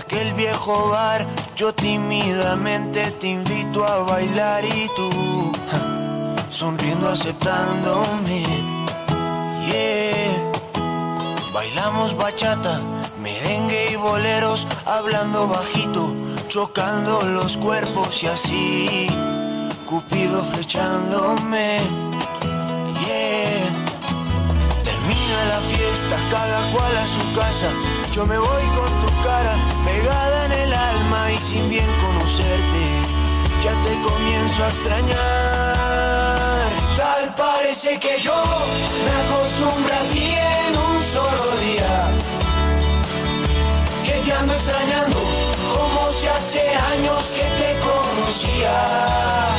aquel viejo bar. Yo tímidamente te invito a bailar y tú sonriendo aceptándome. Yeah. Bailamos bachata, merengue y boleros, hablando bajito, chocando los cuerpos y así. Cupido flechándome. Yeah. Termina la fiesta, cada cual a su casa. Yo me voy con tu cara pegada en el alma y sin bien conocerte, ya te comienzo a extrañar. Tal parece que yo me acostumbro a ti en un solo día. Que te ando extrañando como si hace años que te conocía.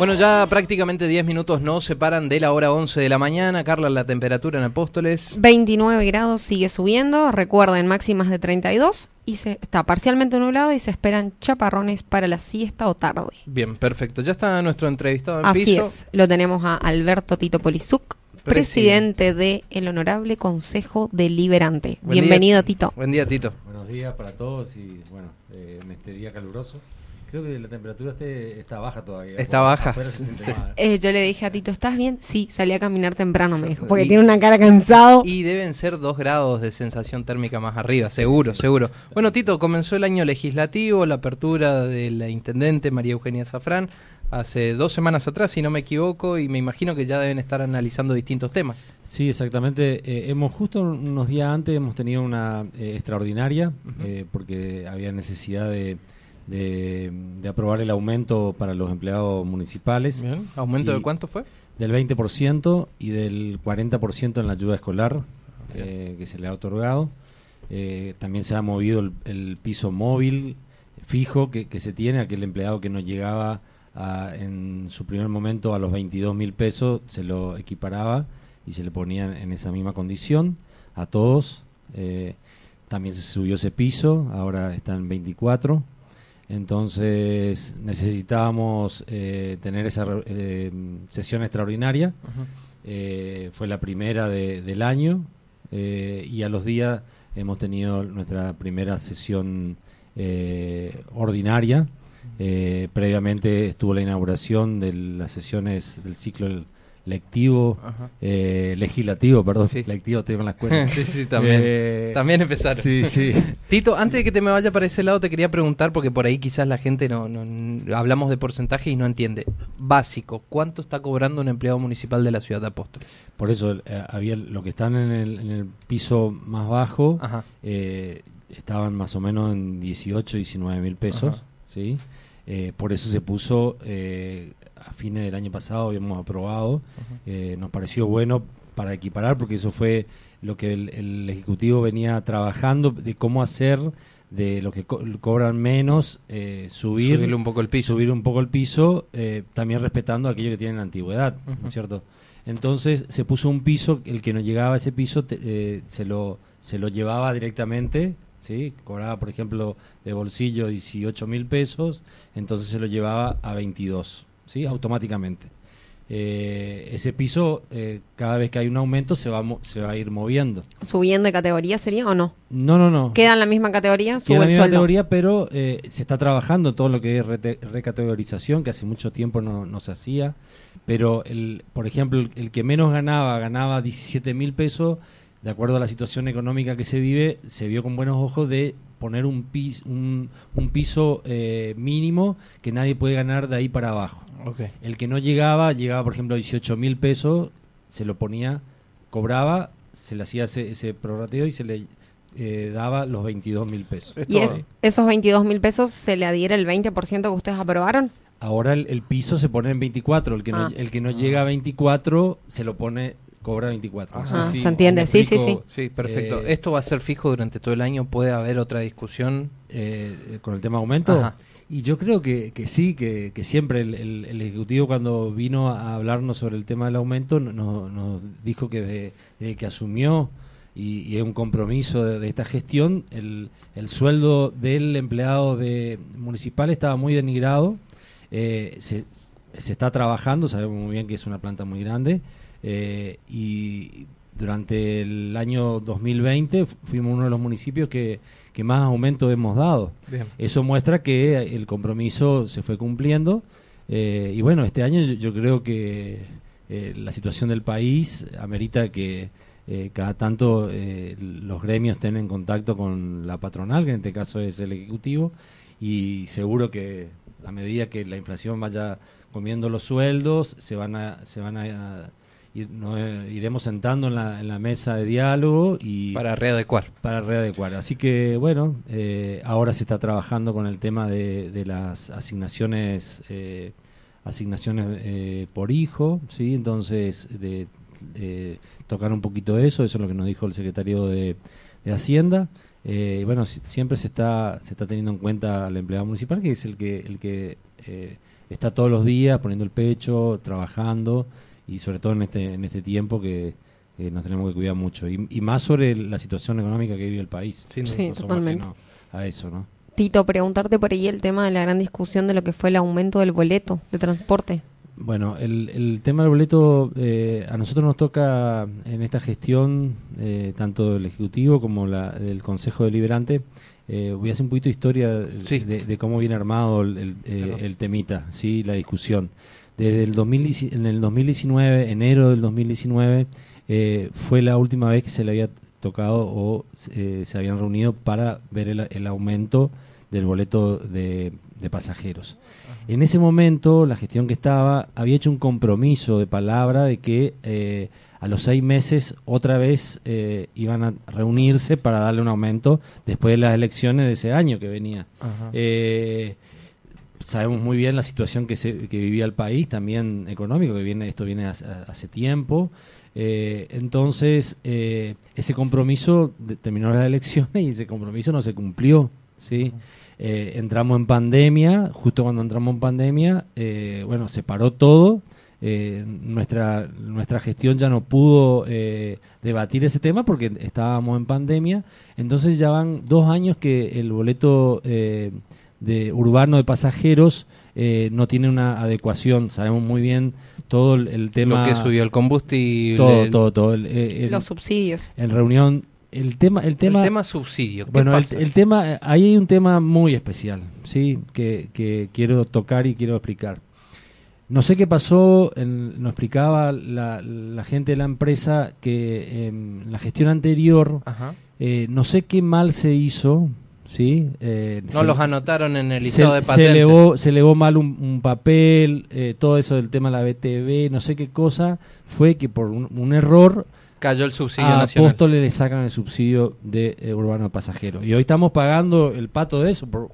Bueno, ya prácticamente 10 minutos nos separan de la hora 11 de la mañana. Carla, la temperatura en Apóstoles. 29 grados sigue subiendo, recuerden máximas de 32 y se está parcialmente nublado y se esperan chaparrones para la siesta o tarde. Bien, perfecto. Ya está nuestro entrevistado en Así piso. es, lo tenemos a Alberto Tito Polizuc, presidente del el Honorable Consejo Deliberante. Buen día. Bienvenido, Tito. Buen día, Tito. Buenos días para todos y bueno, eh, en este día caluroso. Creo que la temperatura este, está baja todavía. Está baja, sí. Eh, yo le dije a Tito, ¿estás bien? Sí, salí a caminar temprano, me dijo, porque tiene una cara cansado. Y deben ser dos grados de sensación térmica más arriba, seguro, seguro. Bueno, Tito, comenzó el año legislativo, la apertura de la intendente María Eugenia Zafrán hace dos semanas atrás, si no me equivoco, y me imagino que ya deben estar analizando distintos temas. Sí, exactamente. Eh, hemos justo unos días antes hemos tenido una eh, extraordinaria eh, porque había necesidad de, de- de aprobar el aumento para los empleados municipales Bien. ¿Aumento Y- de cuánto fue? del 20% y del 40% en la ayuda escolar eh, que se le ha otorgado. Eh, también se ha movido el, el piso móvil fijo que, que se tiene, aquel empleado que no llegaba a- en su primer momento a los 22 mil pesos, se lo equiparaba y se le ponía en esa misma condición a todos. Eh, también se subió ese piso, ahora está en 24. Entonces necesitábamos eh, tener esa eh, sesión extraordinaria. Eh, fue la primera de- del año eh, y a los días hemos tenido nuestra primera sesión ordinaria. Previamente estuvo la inauguración de las sesiones del ciclo lectivo, eh, legislativo, perdón, Sí. lectivo tengo en la escuela. sí, sí, también. Eh, también empezaron. Sí, sí. Tito, antes de que te me vaya para ese lado, te quería preguntar, porque por ahí quizás la gente no, no- hablamos de porcentaje y no entiende. Básico, ¿cuánto está cobrando un empleado municipal de la ciudad de Apóstoles? Por eso eh, había lo que están en el, en el piso más bajo Ajá. eh, estaban más o menos en 18, 19 mil pesos, Ajá. ¿sí? Eh, por eso se puso eh, a fines del año pasado habíamos aprobado, eh, nos pareció bueno para equiparar porque eso fue lo que el, el ejecutivo venía trabajando de cómo hacer de lo que co- cobran menos eh, subir Subirle un poco el piso. subir un poco el piso, eh, también respetando a aquellos que tienen antigüedad, ¿no es cierto? Entonces se puso un piso, el que no llegaba a ese piso te- eh, se, lo, se lo llevaba directamente, ¿sí? Cobraba, por ejemplo, de bolsillo 18 mil pesos, entonces se lo llevaba a 22, ¿sí? Automáticamente. Eh, ese piso, eh, cada vez que hay un aumento, se va, se va a ir moviendo. ¿Subiendo de categoría sería o no? No, no, no. ¿Queda en la misma categoría? Queda Sube en la misma sueldo. categoría, pero eh, se está trabajando todo lo que es recategorización, que hace mucho tiempo no, no se hacía. Pero, el, por ejemplo, el, el que menos ganaba, ganaba 17 mil pesos, de acuerdo a la situación económica que se vive, se vio con buenos ojos de poner un, pis, un, un piso eh, mínimo que nadie puede ganar de ahí para abajo. El que no llegaba, llegaba por ejemplo a 18 mil pesos, se lo ponía, cobraba, se le hacía ese, ese prorrateo y se le eh, daba los 22 mil pesos. Es ¿Y es- esos 22 mil pesos se le adhiere el 20% que ustedes aprobaron? Ahora el, el piso se pone en 24, el que Ah. no, el que no llega a 24 se lo pone, cobra 24. No sé Ah, se entiende, sí, sí, explico, Sí, perfecto. eh, ¿Esto va a ser fijo durante todo el año? ¿Puede haber otra discusión? eh, eh, con el tema aumento. Ajá. Y yo creo que, que sí, que, que siempre el, el- Ejecutivo cuando vino a hablarnos sobre el tema del aumento no- no- nos dijo que desde, que asumió y, es un compromiso de, de esta gestión, el, el sueldo del empleado de municipal estaba muy denigrado. Eh, se, se está trabajando, sabemos muy bien que es una planta muy grande eh, y durante el año 2020 fuimos uno de los municipios que, que más aumento hemos dado. Bien. Eso muestra que el compromiso se fue cumpliendo. eh, y bueno, este año yo, yo creo que eh, la situación del país amerita que eh, cada tanto los gremios estén en contacto con la patronal, que en este caso es el Ejecutivo, y seguro que a medida que la inflación vaya comiendo los sueldos, se van a, se van a, ir- no, eh, iremos sentando en la, en la mesa de diálogo y Para readecuar. para readecuar. Así que, bueno, eh, ahora se está trabajando con el tema de, de las asignaciones eh, asignaciones eh, por hijo, ¿sí? Entonces, de, de tocar un poquito eso, eso es lo que nos dijo el secretario de, de Hacienda. Eh, y bueno, si- siempre se está se está teniendo en cuenta al empleado municipal, que es el que el que eh, está todos los días poniendo el pecho, trabajando y sobre todo en este en este tiempo que nos tenemos que cuidar mucho y, y más sobre la situación económica que vive el país. Sí, No somos totalmente. a eso, ¿no? Tito, preguntarte por ahí el tema de la gran discusión de lo que fue el aumento del boleto de transporte. Bueno, el, el tema del boleto eh, a nosotros nos toca en esta gestión, eh, tanto del Ejecutivo como la, del Consejo Deliberante. Eh, voy a hacer un poquito de historia Sí. de, de cómo viene armado el, el, eh, el temita, sí, la discusión. Desde el 2010 en el 2019, enero del 2019, eh, fue la última vez que se le había tocado o eh, se habían reunido para ver el, el aumento del boleto de, de pasajeros. En ese momento, la gestión que estaba había hecho un compromiso de palabra de que eh, a los seis meses otra vez eh, iban a reunirse para darle un aumento después de las elecciones de ese año que venía. Ajá. Eh, sabemos muy bien la situación que, se, que vivía el país, también económico, que viene esto viene hace, hace tiempo. Eh, entonces, eh, ese compromiso de- terminó las elecciones y ese compromiso no se cumplió. ¿sí? Eh, entramos en pandemia, justo cuando entramos en pandemia, bueno, se paró todo. nuestra, nuestra gestión ya no pudo debatir ese tema porque estábamos en pandemia. Entonces ya van dos años que el boleto de urbano de pasajeros eh, no tiene una adecuación. Sabemos muy bien todo el, el tema. Lo que subió el combustible. todo, el- todo, todo. el- el- Los subsidios. en reunión, el tema, el tema, el tema subsidio. ¿qué bueno, el, pasa? el tema, ahí hay un tema muy especial, sí, que, que quiero tocar y quiero explicar. No sé qué pasó, en- nos explicaba la, la gente de la empresa que en la gestión anterior, Ajá. eh, no sé qué mal se hizo, sí. Eh, No se- los anotaron en el se, listado de se patentes. elevó, se elevó mal un, un papel, eh, todo eso del tema de la BTV, no sé qué cosa, fue que por un, un error Cayó el subsidio a nacional. Apóstoles le sacan el subsidio de eh, urbano pasajero. Y hoy estamos pagando el pato de eso. ¿Por?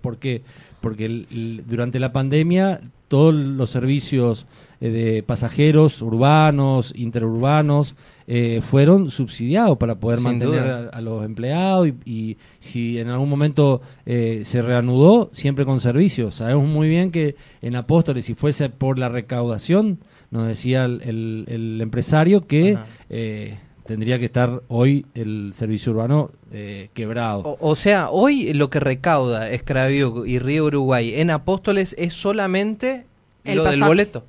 Porque el- el- durante la pandemia todos los servicios eh, de pasajeros urbanos, interurbanos, eh, fueron subsidiados para poder Sin mantener a, a los empleados y, y si en algún momento eh, se reanudó, siempre con servicios. Sabemos muy bien que en Apóstoles, si fuese por la recaudación, nos decía el, el- el empresario que eh, tendría que estar hoy el servicio urbano eh, quebrado. O, o sea, hoy lo que recauda Escravío y Río Uruguay en Apóstoles es solamente El lo del boleto.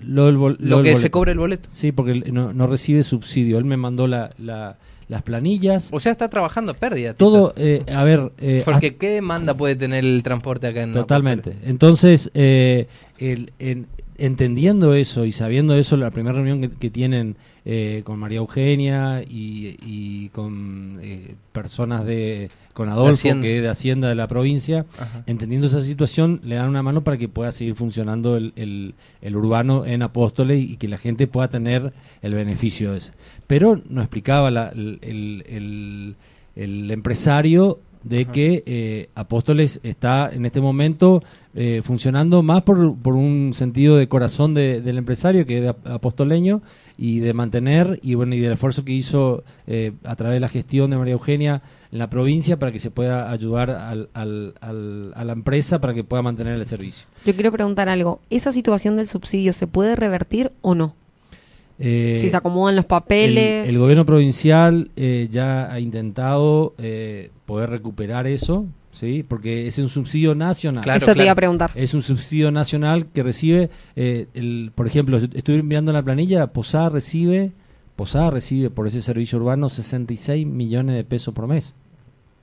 Lo, del bol- Lo, del que se cobra el boleto. Sí, porque no, no recibe subsidio. Él me mandó la, la- las planillas. O sea, está trabajando a pérdida. Tito. Todo, eh, a ver, eh, Porque ¿qué demanda puede tener el transporte acá en Totalmente. Entonces, eh, el- en- entendiendo eso y sabiendo eso, la primera reunión que, que tienen eh, con María Eugenia y, y con eh, personas de con Adolfo, que es de Hacienda de la provincia, Ajá. entendiendo esa situación, le dan una mano para que pueda seguir funcionando el, el- el urbano en Apóstoles y que la gente pueda tener el beneficio de ese. Pero nos explicaba la- el- el empresario de Ajá. que eh, Apóstoles está en este momento eh, funcionando más por, por un sentido de corazón de- del empresario que es de ap- apostoleño y de mantener y bueno y del esfuerzo que hizo eh, a través de la gestión de María Eugenia en la provincia para que se pueda ayudar al- al- al- a la empresa para que pueda mantener el servicio. Yo quiero preguntar algo. ¿Esa situación del subsidio se puede revertir o no? Eh, si se acomodan los el, papeles. el gobierno provincial eh, ya ha intentado eh, poder recuperar eso, ¿sí? porque es un subsidio nacional. Claro, Eso te iba a preguntar. Es un subsidio nacional que recibe, eh, el, por ejemplo, estoy mirando la planilla, Posada recibe Posada recibe por ese servicio urbano 66 millones de pesos por mes.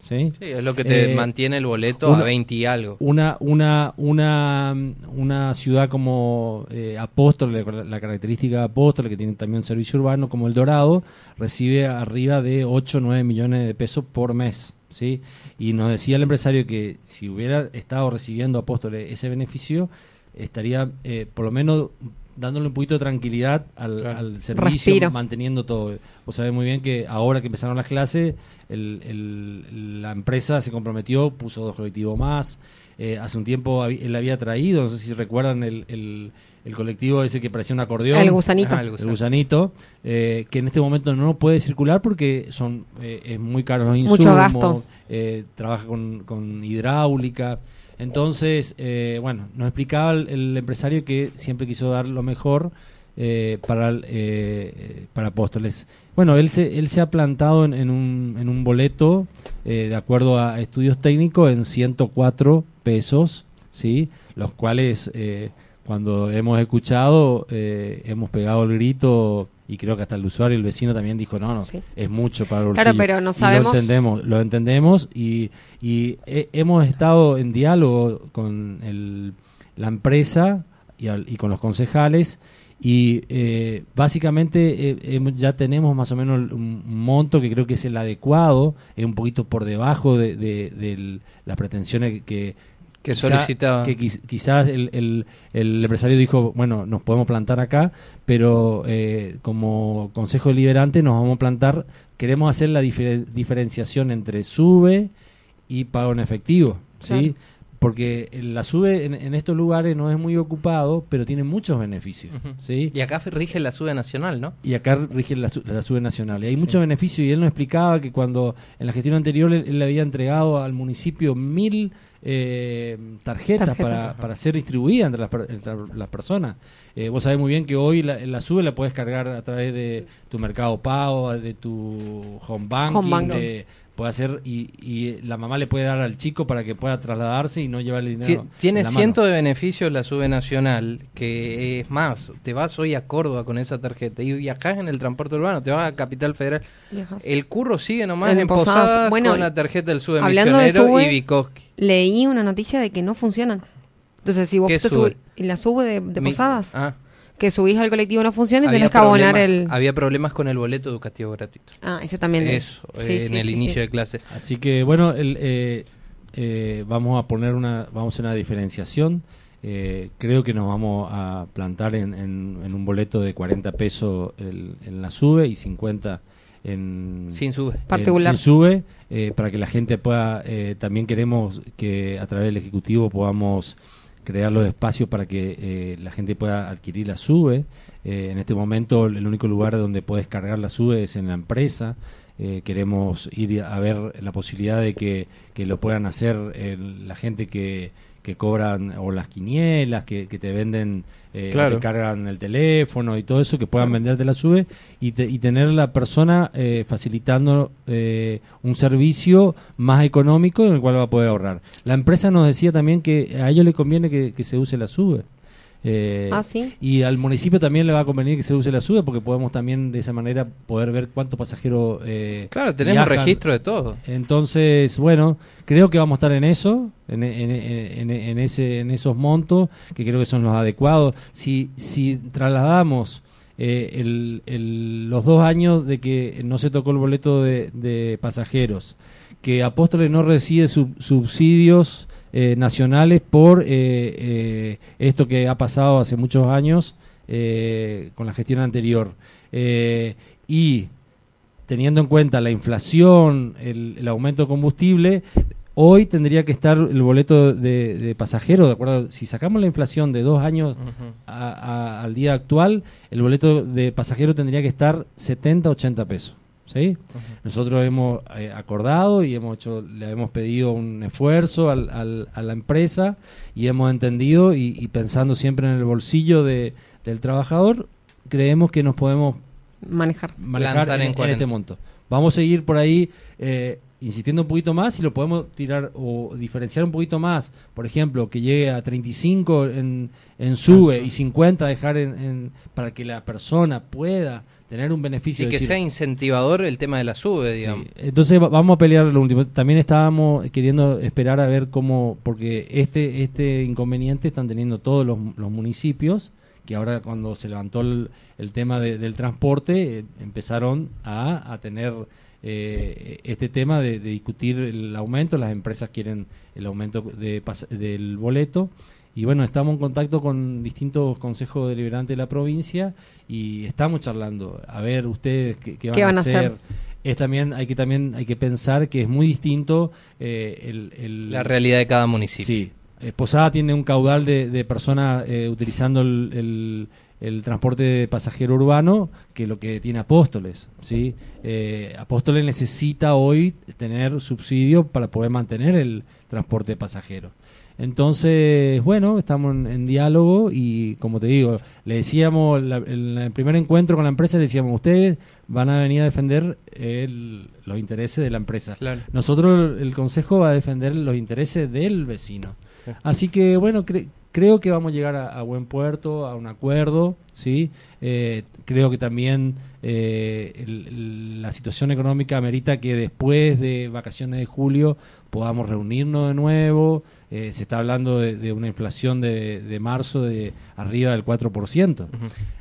¿Sí? Sí, es lo que te Eh, mantiene el boleto una- a 20 y algo. Una, una, una, una ciudad como eh, Apóstoles, la, la característica de Apóstoles, que tiene también un servicio urbano como El Dorado, recibe arriba de 8 o 9 millones de pesos por mes. ¿sí? Y nos decía el empresario que si hubiera estado recibiendo Apóstoles ese beneficio, estaría eh, por lo menos dándole un poquito de tranquilidad al, Claro. al servicio, Respiro. manteniendo todo. Vos sabés muy bien que ahora que empezaron las clases, el- el- la empresa se comprometió, puso dos colectivos más. Eh, hace un tiempo él había traído, no sé si recuerdan, el, el- el colectivo ese que parecía un acordeón. El gusanito. Ah, el gusanito, eh, que en este momento no puede circular porque son eh, es muy caro los insumos, Mucho gasto. eh, trabaja con, con hidráulica. Entonces, eh, bueno, nos explicaba el, empresario que siempre quiso dar lo mejor eh, para, eh, para Apóstoles. Bueno, él se, él se ha plantado en, en un, en un boleto, eh, de acuerdo a estudios técnicos, en 104 pesos, ¿sí? Los cuales, eh, cuando hemos escuchado, eh, hemos pegado el grito y creo que hasta el usuario, el vecino también dijo, no, no, Sí. es mucho para el Claro, bolsillo". pero no Y sabemos- Lo entendemos, lo entendemos y, y he- hemos estado en diálogo con el- la empresa y, al- y con los concejales y eh, básicamente eh, ya tenemos más o menos un un monto que creo que es el adecuado, es un poquito por debajo de, de- de las pretensiones que, Que quizá- solicitaba. que quiz- quizás el, el- el empresario dijo, bueno, nos podemos plantar acá, pero eh, como Consejo Deliberante nos vamos a plantar, queremos hacer la difer- diferenciación entre sube y pago en efectivo, ¿sí? Claro. Porque la sube en, en estos lugares no es muy ocupado, pero tiene muchos beneficios. ¿sí? Y acá rige la SUBE nacional, ¿no? Y acá rige la, la SUBE nacional. Y hay muchos beneficios. Y él nos explicaba que cuando en la gestión anterior él, él le había entregado al municipio mil eh, tarjetas, Tarjetas. Para, para ser distribuidas entre las, entre las personas. Eh, vos sabés muy bien que hoy la, la SUBE la puedes cargar a través de tu Mercado Pago, de tu Home Banking, Home banking. de- puede hacer y, y la mamá le puede dar al chico para que pueda trasladarse y no llevarle Ti- dinero. Tiene cientos de beneficios la SUBE nacional, que es más, te vas hoy a Córdoba con esa tarjeta y viajás en el transporte urbano, te vas a Capital Federal. El curro sigue nomás En Posadas. Posadas Bueno, con la tarjeta del SUBE hablando de misionero SUBE, y Vikoski. Leí una noticia de que no funcionan. Entonces, si vos ¿Qué te sube? subís, y la sube de, de Mi- Posadas, Ah, que subís al colectivo no funciona y había tenés que abonar el... Había problemas con el boleto educativo gratuito. Ah, ese también. Eso, Sí, eh, sí, en el sí, inicio sí. de clase. Así que bueno, el, eh, eh, vamos a poner una, vamos a hacer una diferenciación. Eh, creo que nos vamos a plantar en, en- en un boleto de 40 pesos el- en la sube y 50 en Sin SUBE. en Particular. sin sube eh, para que la gente pueda. eh, también queremos que a través del ejecutivo podamos crear los espacios para que eh, la gente pueda adquirir la sube. Eh, en este momento el único lugar donde puedes cargar la sube es en la empresa. Eh, queremos ir a ver la posibilidad de que, que lo puedan hacer la gente que, que cobran o las quinielas, que, que te venden, eh, Claro. que cargan el teléfono y todo eso, que puedan venderte la sube y, te- y tener la persona eh, facilitando eh, un servicio más económico en el cual va a poder ahorrar. La empresa nos decía también que a ellos les conviene que, que se use la sube. Eh, Ah, sí. y al municipio también le va a convenir que se use la SUBE porque podemos también de esa manera poder ver cuántos pasajeros eh, Claro, tenemos viajan. registro de todo. Entonces, bueno, creo que vamos a estar en eso, en, en- en- en ese, en esos montos, que creo que son los adecuados. Si, si trasladamos eh, el- el- los dos años de que no se tocó el boleto de, de pasajeros, que Apóstoles no recibe sub- subsidios eh, nacionales por eh, eh, esto que ha pasado hace muchos años eh, con la gestión anterior. Y teniendo en cuenta la inflación, el, el aumento de combustible, hoy tendría que estar el boleto de, de pasajero, de acuerdo, si sacamos la inflación de dos años a- a- al día actual, el boleto de pasajero tendría que estar 70, 80 pesos. ¿Sí? Nosotros hemos eh, acordado y hemos hecho, le hemos pedido un esfuerzo al- al- a la empresa y hemos entendido y, y pensando siempre en el bolsillo de- del trabajador, creemos que nos podemos Manejar. manejar Plantar en, en en 40. este monto. Vamos a seguir por ahí eh, insistiendo un poquito más y lo podemos tirar o diferenciar un poquito más. Por ejemplo, que llegue a 35 en, en sube y 50 dejar en, en- para que la persona pueda tener un beneficio. Y que decir, sea incentivador el tema de la sube, Sí, digamos. Entonces va- vamos a pelear lo último. También estábamos queriendo esperar a ver cómo, porque este este inconveniente están teniendo todos los, los municipios, que ahora cuando se levantó el, el tema de- del transporte, eh, empezaron a, a tener eh, este tema de, de discutir el aumento, las empresas quieren el aumento de del boleto. Y bueno, estamos en contacto con distintos consejos deliberantes de la provincia y estamos charlando. A ver, ustedes qué, qué van, ¿Qué van a hacer. hacer? Es también hay que también hay que pensar que es muy distinto eh, el, el- La realidad de cada municipio. Sí. Eh, Posada tiene un caudal de, de personas eh, utilizando el, el- el transporte de pasajero urbano que lo que tiene Apóstoles. ¿sí? Eh, Apóstoles necesita hoy tener subsidio para poder mantener el transporte de pasajeros. Entonces, bueno, estamos en, en diálogo y como te digo, le decíamos, la- en el primer encuentro con la empresa le decíamos, ustedes van a venir a defender el- los intereses de la empresa. Claro. Nosotros, el Consejo va a defender los intereses del vecino. Así que, bueno, cre- creo que vamos a llegar a, a buen puerto, a un acuerdo, ¿sí? Eh, creo que también eh, el- el- la situación económica amerita que después de vacaciones de julio podamos reunirnos de nuevo. Eh, se está hablando de, de una inflación de, de marzo de arriba del 4%. Ujú.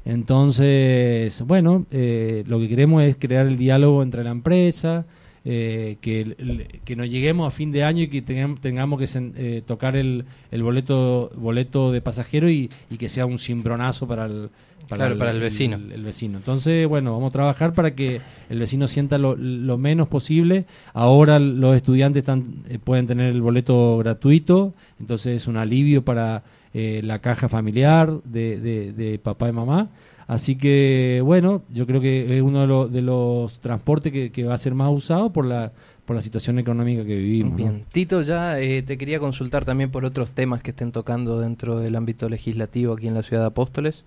Entonces, bueno, eh, lo que queremos es crear el diálogo entre la empresa, eh, que, el- el- que no lleguemos a fin de año y que tengamos, tengamos que eh, tocar el, el boleto boleto de pasajero y, y que sea un cimbronazo para el, Claro, para el vecino. el vecino. Entonces, bueno, vamos a trabajar para que el vecino sienta lo, lo menos posible. Ahora los estudiantes están, eh, pueden tener el boleto gratuito, entonces es un alivio para eh, la caja familiar de, de- de papá y mamá. Así que, bueno, yo creo que es uno de, los- de los transportes que, que va a ser más usado por la, por la situación económica que vivimos. ¿no? Bien. Tito, ya eh, te quería consultar también por otros temas que estén tocando dentro del ámbito legislativo aquí en la ciudad de Apóstoles.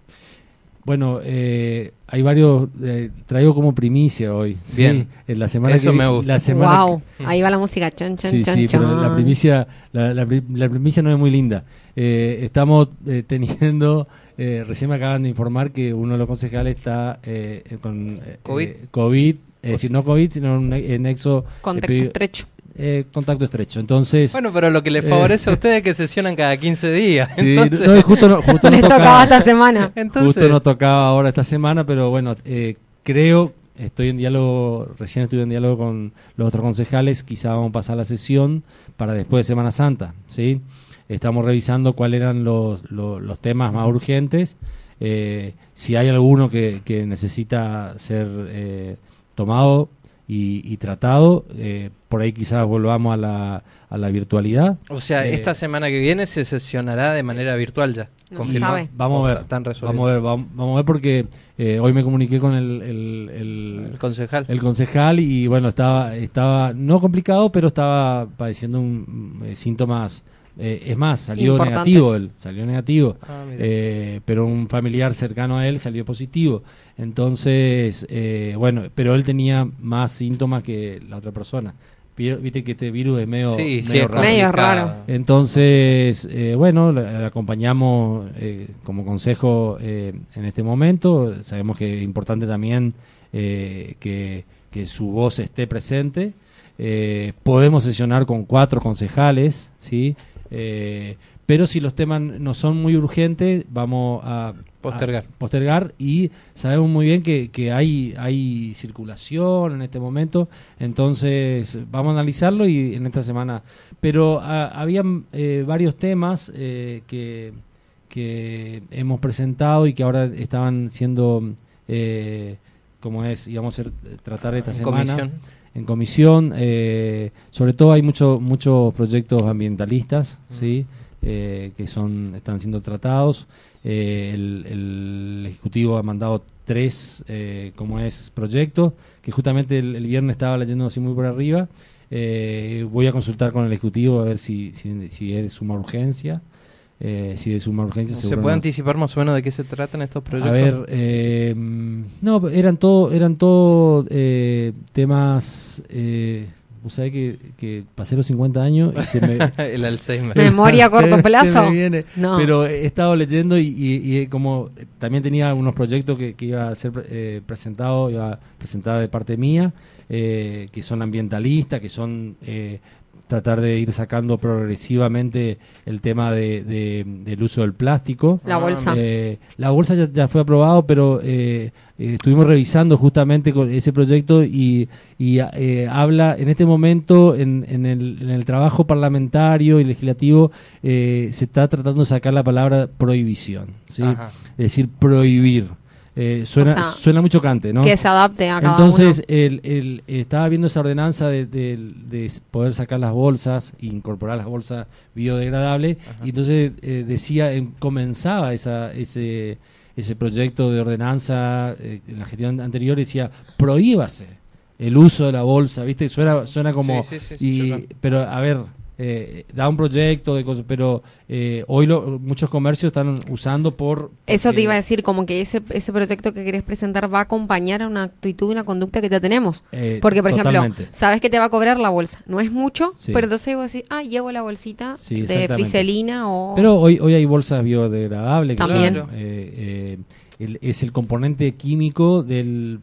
Bueno, eh, hay varios, eh, traigo como primicia hoy. ¿sí? Bien. En la semana Eso que, me gusta. La semana wow, ahí va la música. Chan, chan, sí, chan, sí, pero la primicia, la, la pri- la primicia no es muy linda. Eh, estamos eh, teniendo, eh, recién me acaban de informar que uno de los concejales está eh, eh, con eh, COVID. eh, COVID, es decir, no COVID, sino un ne- nexo Contacto estrecho. eh, contacto estrecho. Entonces, Bueno, pero lo que les Eh. favorece a ustedes es que sesionan cada 15 días. sí, Entonces, no, justo no, justo Les nos tocaba tocaba, esta semana. entonces- justo nos tocaba ahora esta semana, pero bueno, eh, creo, estoy en diálogo, recién estuve en diálogo con los otros concejales, quizá vamos a pasar la sesión para después de Semana Santa, ¿sí? Estamos revisando cuáles eran los, los, los temas más urgentes, eh, si hay alguno que, que necesita ser eh, tomado y, y tratado, eh, por ahí quizás volvamos a la, a la virtualidad. o sea, eh, esta semana que viene se sesionará de manera virtual ya. No se sabe. Vamos a ¿O ver. Vamos a ver, vamos, vamos a ver porque eh, hoy me comuniqué con el, el, el- El concejal. el concejal y bueno, estaba, estaba no complicado, pero estaba padeciendo un, eh, síntomas. Eh, es más, salió negativo él, salió negativo. Ah. Eh, pero un familiar cercano a él salió positivo. Entonces, eh, bueno, pero él tenía más síntomas que la otra persona. Viste que este virus es medio, sí, sí, medio es raro. Medio complicado. raro. Entonces, eh, bueno, la, la acompañamos eh, como consejo eh, en este momento. Sabemos que es importante también eh, que, que su voz esté presente. Eh, podemos sesionar con cuatro concejales, ¿sí? Eh, pero si los temas no son muy urgentes, vamos a Postergar. a postergar y sabemos muy bien que, que hay, hay circulación en este momento, entonces vamos a analizarlo y en esta semana. Pero ah, habían eh, varios temas eh, que, que hemos presentado y que ahora estaban siendo, eh, como es, íbamos a tratar esta En semana comisión. En comisión. eh, sobre todo hay muchos muchos proyectos ambientalistas, sí, Eh, que son están siendo tratados. Eh, el, el ejecutivo ha mandado tres, eh, como es proyectos, que justamente el, el viernes estaba leyendo así muy por arriba. Voy a consultar con el ejecutivo a ver si, si, si es de suma urgencia. Eh, si de suma urgencia ¿Se puede no- anticipar más o menos de qué se tratan estos proyectos? a ver, eh, no, eran todo, eran todo eh, temas, eh, vos sabés que, que pasé los 50 años y se me... el Alzheimer. ¿Memoria a corto plazo? me viene. No. Pero he estado leyendo y, y- y como también tenía unos proyectos que, que iba a ser eh, presentado, iba a presentar de parte mía, eh, que son ambientalistas, que son eh, tratar de ir sacando progresivamente el tema de, de- del uso del plástico. La bolsa. Eh, la bolsa ya, ya fue aprobado, pero eh, eh, estuvimos revisando justamente con ese proyecto y, y, eh, habla en este momento en, en el, en el trabajo parlamentario y legislativo eh, se está tratando de sacar la palabra prohibición, ¿sí? Es decir, prohibir. Eh, suena, O sea, suena mucho cante, ¿no? Que se adapte a cada Entonces, uno. el, el- estaba viendo esa ordenanza de, de- de poder sacar las bolsas, e incorporar las bolsas biodegradables, y entonces eh, decía, em, comenzaba esa, ese, ese proyecto de ordenanza eh, en la gestión anterior, decía, prohíbase el uso de la bolsa, ¿viste? Suena, suena como... Sí, sí, sí, sí, y, chocante. pero, a ver, eh, da un proyecto de cosas, pero eh, hoy lo- muchos comercios están usando por... Eso te iba a decir, como que ese, ese proyecto que querés presentar va a acompañar a una actitud y una conducta que ya tenemos. Eh, Porque, por totalmente. ejemplo, sabes que te va a cobrar la bolsa. No es mucho, Sí. pero entonces vos decís, ah, llevo la bolsita Sí, de friselina o... Pero hoy, hoy hay bolsas biodegradables. que También. son, eh, eh, el- es el componente químico del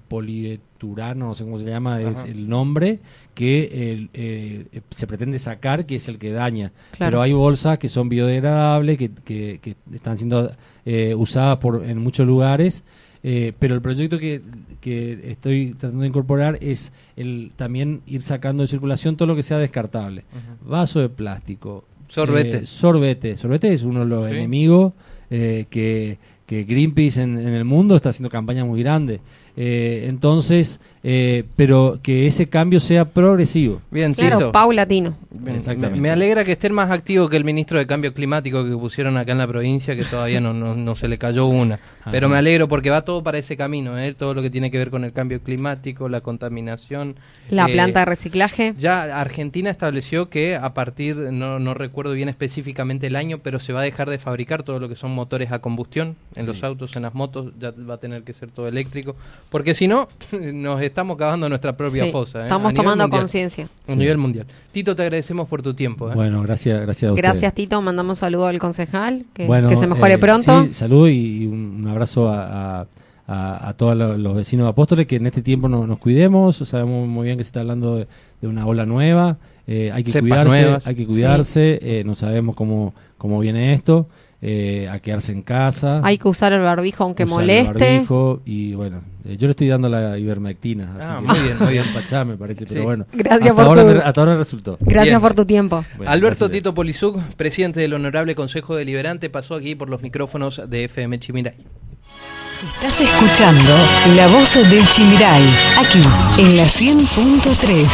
polieturano, no sé cómo se llama, es Ajá. el nombre que el, eh, se pretende sacar, que es el que daña. Claro. Pero hay bolsas que son biodegradables, que, que- que están siendo eh, usadas por, en muchos lugares. eh, pero el proyecto que, que estoy tratando de incorporar es el también ir sacando de circulación todo lo que sea descartable. Vaso de plástico, Sorbetes. eh, sorbete. Sorbete es uno de los Sí. enemigos eh, que, que Greenpeace en, en el mundo está haciendo campañas muy grandes. Eh, entonces, eh, pero que ese cambio sea progresivo. Bien, claro, Tito. paulatino. Bien, Exactamente. Me, me alegra que estén más activos que el ministro de Cambio Climático que pusieron acá en la provincia, que todavía no, no, no se le cayó una. Pero me alegro porque va todo para ese camino, ¿eh? todo lo que tiene que ver con el cambio climático, la contaminación. La Eh, planta de reciclaje. Ya Argentina estableció que a partir, no, no recuerdo bien específicamente el año, pero se va a dejar de fabricar todo lo que son motores a combustión en Sí. los autos, en las motos, ya va a tener que ser todo eléctrico, porque si no, nos estamos cavando nuestra propia Sí, fosa. ¿eh? Estamos tomando conciencia. A nivel mundial. Tito, te agradecemos por tu tiempo. ¿eh? Bueno, gracias, gracias a ustedes. Gracias, Tito. Mandamos saludo al concejal. Que, Bueno, que se mejore eh, pronto. Sí, salud y un, abrazo a, a- a- a todos lo- los vecinos de Apóstoles que en este tiempo no- nos cuidemos. Sabemos muy bien que se está hablando de, de una ola nueva. eh, hay que Cepas cuidarse, nuevas. hay que cuidarse. eh, no sabemos cómo, cómo viene esto. Eh, a quedarse en casa. Hay que usar el barbijo aunque usar el moleste. barbijo, y bueno, eh, yo le estoy dando la ivermectina. Así Ah, que- muy bien, muy bien. Pachá, me parece, pero bueno. Gracias hasta por ahora, tu- me- hasta ahora resultó. Gracias Bien. por tu tiempo. Bueno, Alberto. Tito Polizuc, presidente del Honorable Consejo Deliberante, pasó aquí por los micrófonos de FM Chimiray. Estás escuchando La Voz del Chimiray, aquí en la 100.3.